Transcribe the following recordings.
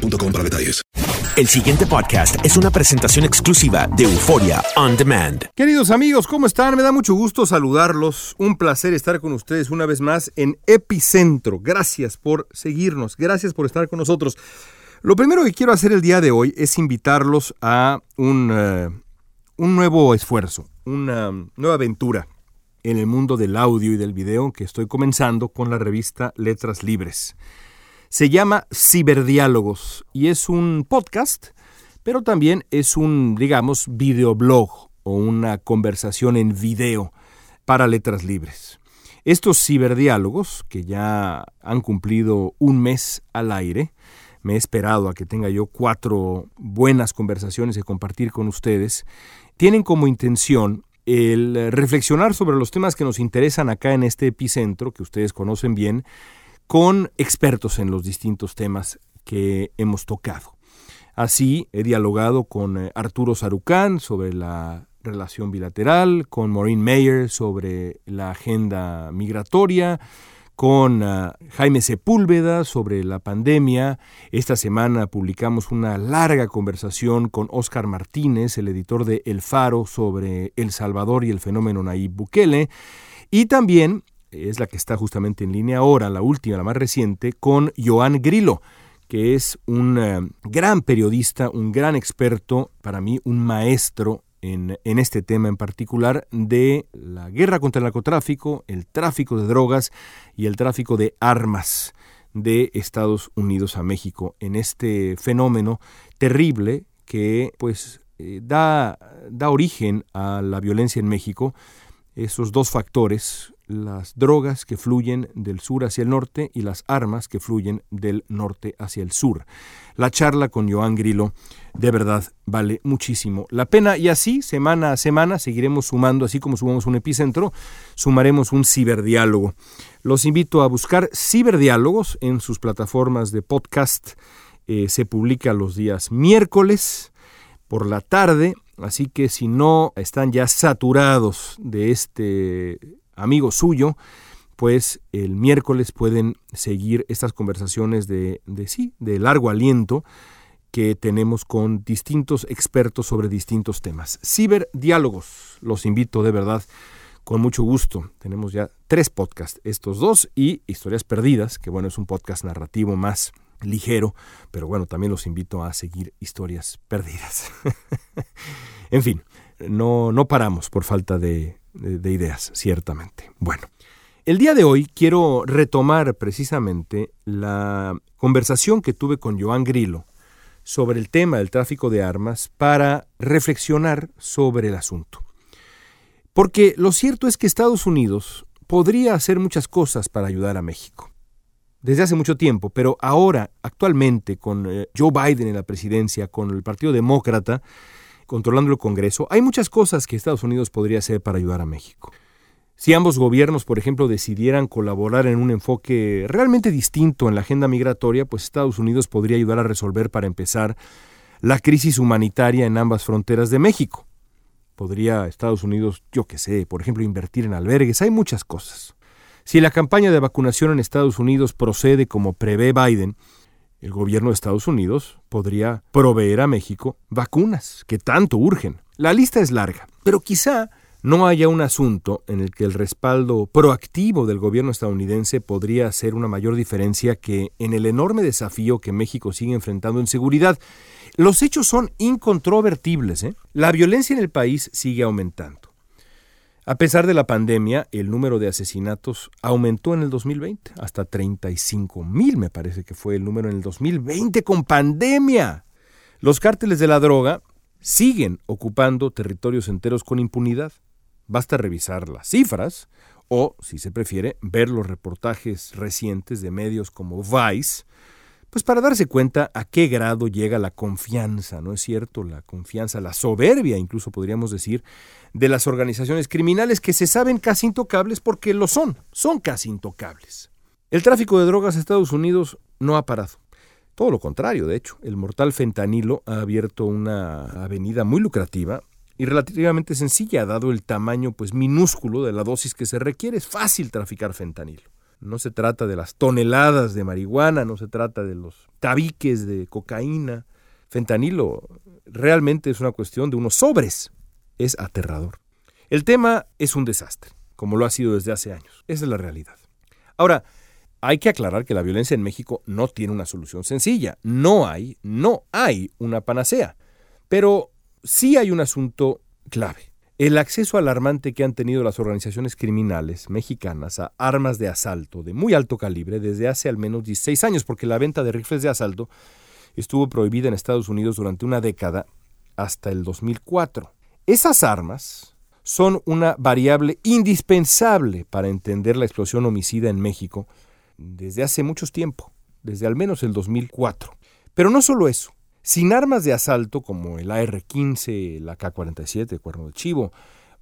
boostmobile.com para detalles. El siguiente podcast es una presentación exclusiva de Euforia On Demand. Queridos amigos, ¿cómo están? Me da mucho gusto saludarlos. Un placer estar con ustedes una vez más en Epicentro. Gracias por seguirnos. Gracias por estar con nosotros. Lo primero que quiero hacer el día de hoy es invitarlos a un, uh, un nuevo esfuerzo, una nueva aventura en el mundo del audio y del video que estoy comenzando con la revista Letras Libres. Se llama Ciberdiálogos y es un podcast, pero también es un, digamos, videoblog o una conversación en video para letras libres. Estos ciberdiálogos, que ya han cumplido un mes al aire, me he esperado a que tenga yo cuatro buenas conversaciones de compartir con ustedes, tienen como intención el reflexionar sobre los temas que nos interesan acá en este epicentro, que ustedes conocen bien, con expertos en los distintos temas que hemos tocado. Así he dialogado con eh, Arturo Sarucán sobre la relación bilateral, con Maureen Mayer sobre la agenda migratoria, con uh, Jaime Sepúlveda sobre la pandemia. Esta semana publicamos una larga conversación con Óscar Martínez, el editor de El Faro, sobre El Salvador y el fenómeno Nayib Bukele. Y también es la que está justamente en línea ahora, la última, la más reciente, con Joan Grillo, que es un eh, gran periodista, un gran experto, para mí un maestro en, en, este tema en particular de la guerra contra el narcotráfico, el tráfico de drogas y el tráfico de armas de Estados Unidos a México, en este fenómeno terrible que pues eh, da, da origen a la violencia en México, esos dos factores, las drogas que fluyen del sur hacia el norte y las armas que fluyen del norte hacia el sur. La charla con Joan Grillo de verdad vale muchísimo la pena y así semana a semana seguiremos sumando, así como sumamos un epicentro, sumaremos un ciberdiálogo. Los invito a buscar ciberdiálogos en sus plataformas de podcast. Eh, se publica los días miércoles por la tarde, así que si no están ya saturados de este amigo suyo, pues el miércoles pueden seguir estas conversaciones de, sí, de largo aliento que tenemos con distintos expertos sobre distintos temas. Ciberdiálogos, los invito de verdad con mucho gusto. Tenemos ya tres podcasts, estos dos y Historias Perdidas, que bueno, es un podcast narrativo más ligero, pero bueno, también los invito a seguir Historias Perdidas. en fin, no, no paramos por falta de, de, ideas, ciertamente. Bueno, el día de hoy quiero retomar precisamente la conversación que tuve con Joan Grillo sobre el tema del tráfico de armas para reflexionar sobre el asunto. Porque lo cierto es que Estados Unidos podría hacer muchas cosas para ayudar a México. Desde hace mucho tiempo, pero ahora, actualmente, con eh, Joe Biden en la presidencia, con el Partido Demócrata, controlando el Congreso, hay muchas cosas que Estados Unidos podría hacer para ayudar a México. Si ambos gobiernos, por ejemplo, decidieran colaborar en un enfoque realmente distinto en la agenda migratoria, pues Estados Unidos podría ayudar a resolver, para empezar, la crisis humanitaria en ambas fronteras de México. Podría Estados Unidos, yo qué sé, por ejemplo, invertir en albergues, hay muchas cosas. Si la campaña de vacunación en Estados Unidos procede como prevé Biden, el gobierno de Estados Unidos podría proveer a México vacunas que tanto urgen. La lista es larga, pero quizá no haya un asunto en el que el respaldo proactivo del gobierno estadounidense podría hacer una mayor diferencia que en el enorme desafío que México sigue enfrentando en seguridad. Los hechos son incontrovertibles. ¿eh? La violencia en el país sigue aumentando. A pesar de la pandemia, el número de asesinatos aumentó en el 2020, hasta 35 mil me parece que fue el número en el 2020 con pandemia. Los cárteles de la droga siguen ocupando territorios enteros con impunidad. Basta revisar las cifras o, si se prefiere, ver los reportajes recientes de medios como Vice pues para darse cuenta a qué grado llega la confianza, ¿no es cierto? La confianza, la soberbia, incluso podríamos decir, de las organizaciones criminales que se saben casi intocables porque lo son, son casi intocables. El tráfico de drogas a Estados Unidos no ha parado. Todo lo contrario, de hecho, el mortal fentanilo ha abierto una avenida muy lucrativa y relativamente sencilla, dado el tamaño pues minúsculo de la dosis que se requiere. Es fácil traficar fentanilo. No se trata de las toneladas de marihuana, no se trata de los tabiques de cocaína. Fentanilo realmente es una cuestión de unos sobres. Es aterrador. El tema es un desastre, como lo ha sido desde hace años. Esa es la realidad. Ahora, hay que aclarar que la violencia en México no tiene una solución sencilla. No hay, no hay una panacea. Pero sí hay un asunto clave. El acceso alarmante que han tenido las organizaciones criminales mexicanas a armas de asalto de muy alto calibre desde hace al menos 16 años, porque la venta de rifles de asalto estuvo prohibida en Estados Unidos durante una década hasta el 2004. Esas armas son una variable indispensable para entender la explosión homicida en México desde hace mucho tiempo, desde al menos el 2004. Pero no solo eso. Sin armas de asalto como el AR-15, el AK-47, cuerno de chivo,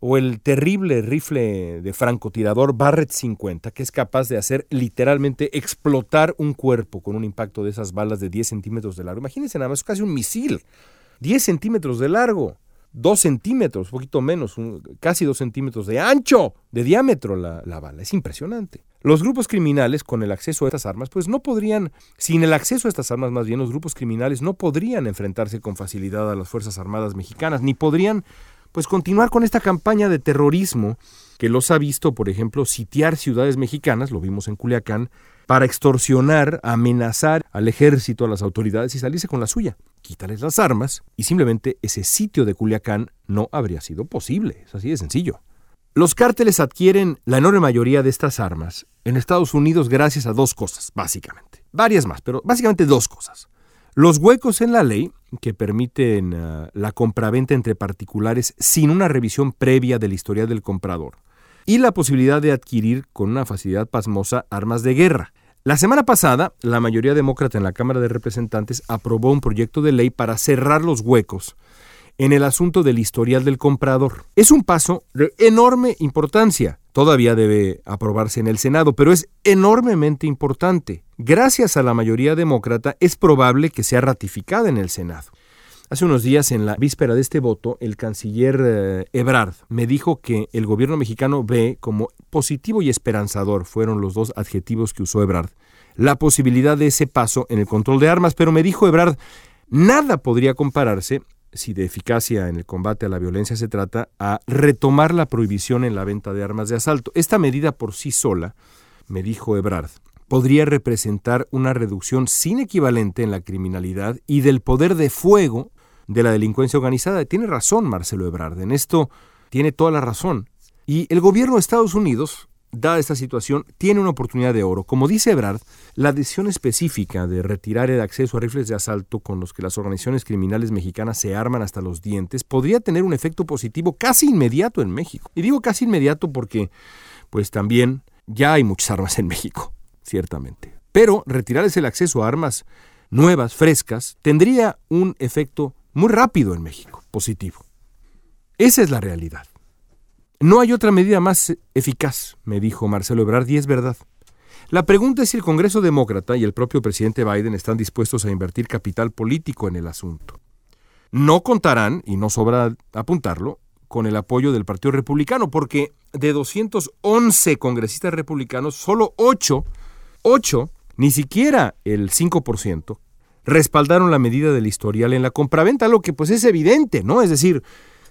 o el terrible rifle de francotirador Barrett 50, que es capaz de hacer literalmente explotar un cuerpo con un impacto de esas balas de 10 centímetros de largo. Imagínense nada más, es casi un misil. 10 centímetros de largo, 2 centímetros, un poquito menos, casi 2 centímetros de ancho, de diámetro la, la bala. Es impresionante. Los grupos criminales con el acceso a estas armas, pues no podrían, sin el acceso a estas armas más bien, los grupos criminales no podrían enfrentarse con facilidad a las Fuerzas Armadas mexicanas, ni podrían pues continuar con esta campaña de terrorismo que los ha visto, por ejemplo, sitiar ciudades mexicanas, lo vimos en Culiacán, para extorsionar, amenazar al ejército, a las autoridades y salirse con la suya. Quítales las armas y simplemente ese sitio de Culiacán no habría sido posible. Es así de sencillo. Los cárteles adquieren la enorme mayoría de estas armas en Estados Unidos gracias a dos cosas, básicamente. Varias más, pero básicamente dos cosas. Los huecos en la ley que permiten uh, la compraventa entre particulares sin una revisión previa del historial del comprador. Y la posibilidad de adquirir con una facilidad pasmosa armas de guerra. La semana pasada, la mayoría demócrata en la Cámara de Representantes aprobó un proyecto de ley para cerrar los huecos en el asunto del historial del comprador. Es un paso de enorme importancia. Todavía debe aprobarse en el Senado, pero es enormemente importante. Gracias a la mayoría demócrata, es probable que sea ratificada en el Senado. Hace unos días, en la víspera de este voto, el canciller eh, Ebrard me dijo que el gobierno mexicano ve como positivo y esperanzador, fueron los dos adjetivos que usó Ebrard, la posibilidad de ese paso en el control de armas, pero me dijo Ebrard, nada podría compararse si de eficacia en el combate a la violencia se trata, a retomar la prohibición en la venta de armas de asalto. Esta medida por sí sola, me dijo Ebrard, podría representar una reducción sin equivalente en la criminalidad y del poder de fuego de la delincuencia organizada. Tiene razón Marcelo Ebrard, en esto tiene toda la razón. Y el gobierno de Estados Unidos dada esta situación, tiene una oportunidad de oro. Como dice Ebrard, la decisión específica de retirar el acceso a rifles de asalto con los que las organizaciones criminales mexicanas se arman hasta los dientes podría tener un efecto positivo casi inmediato en México. Y digo casi inmediato porque, pues también ya hay muchas armas en México, ciertamente. Pero retirarles el acceso a armas nuevas, frescas, tendría un efecto muy rápido en México, positivo. Esa es la realidad. No hay otra medida más eficaz, me dijo Marcelo Ebrard, y es verdad. La pregunta es si el Congreso Demócrata y el propio presidente Biden están dispuestos a invertir capital político en el asunto. No contarán, y no sobra apuntarlo, con el apoyo del Partido Republicano, porque de 211 congresistas republicanos, solo 8, 8, ni siquiera el 5%, respaldaron la medida del historial en la compraventa, lo que pues es evidente, ¿no? Es decir,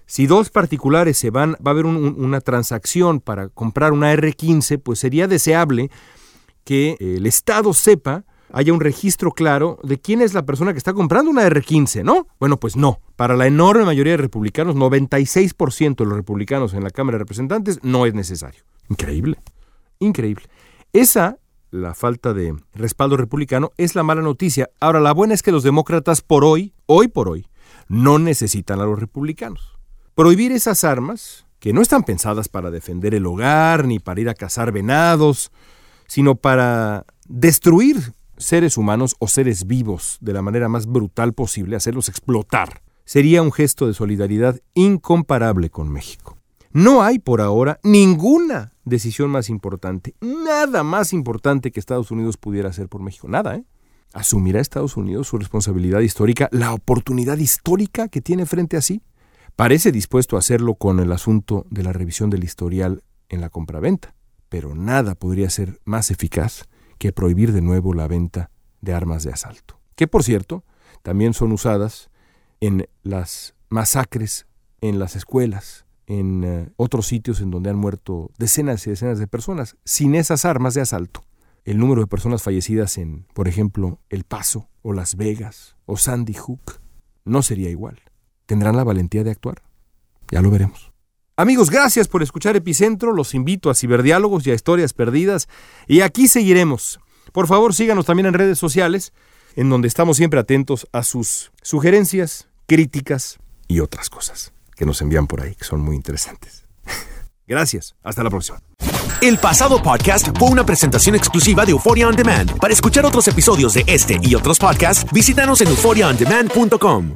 si dos particulares se van, va a haber una transacción para comprar una R15, pues sería deseable que el Estado sepa, haya un registro claro de quién es la persona que está comprando una R15, ¿no? Bueno, pues no. Para la enorme mayoría de republicanos, 96% de los republicanos en la Cámara de Representantes, no es necesario. Increíble. Increíble. Esa la falta de respaldo republicano es la mala noticia. Ahora, la buena es que los demócratas por hoy, hoy por hoy, no necesitan a los republicanos. Prohibir esas armas, que no están pensadas para defender el hogar ni para ir a cazar venados, sino para destruir seres humanos o seres vivos de la manera más brutal posible, hacerlos explotar, sería un gesto de solidaridad incomparable con México. No hay por ahora ninguna decisión más importante, nada más importante que Estados Unidos pudiera hacer por México. Nada, ¿eh? ¿Asumirá Estados Unidos su responsabilidad histórica, la oportunidad histórica que tiene frente a sí? Parece dispuesto a hacerlo con el asunto de la revisión del historial en la compraventa, pero nada podría ser más eficaz que prohibir de nuevo la venta de armas de asalto, que por cierto también son usadas en las masacres en las escuelas, en eh, otros sitios en donde han muerto decenas y decenas de personas sin esas armas de asalto. El número de personas fallecidas en, por ejemplo, El Paso o Las Vegas o Sandy Hook no sería igual. ¿Tendrán la valentía de actuar? Ya lo veremos. Amigos, gracias por escuchar Epicentro. Los invito a Ciberdiálogos y a Historias Perdidas. Y aquí seguiremos. Por favor, síganos también en redes sociales, en donde estamos siempre atentos a sus sugerencias, críticas y otras cosas que nos envían por ahí, que son muy interesantes. Gracias. Hasta la próxima. El pasado podcast fue una presentación exclusiva de Euphoria On Demand. Para escuchar otros episodios de este y otros podcasts, visítanos en euphoriaondemand.com.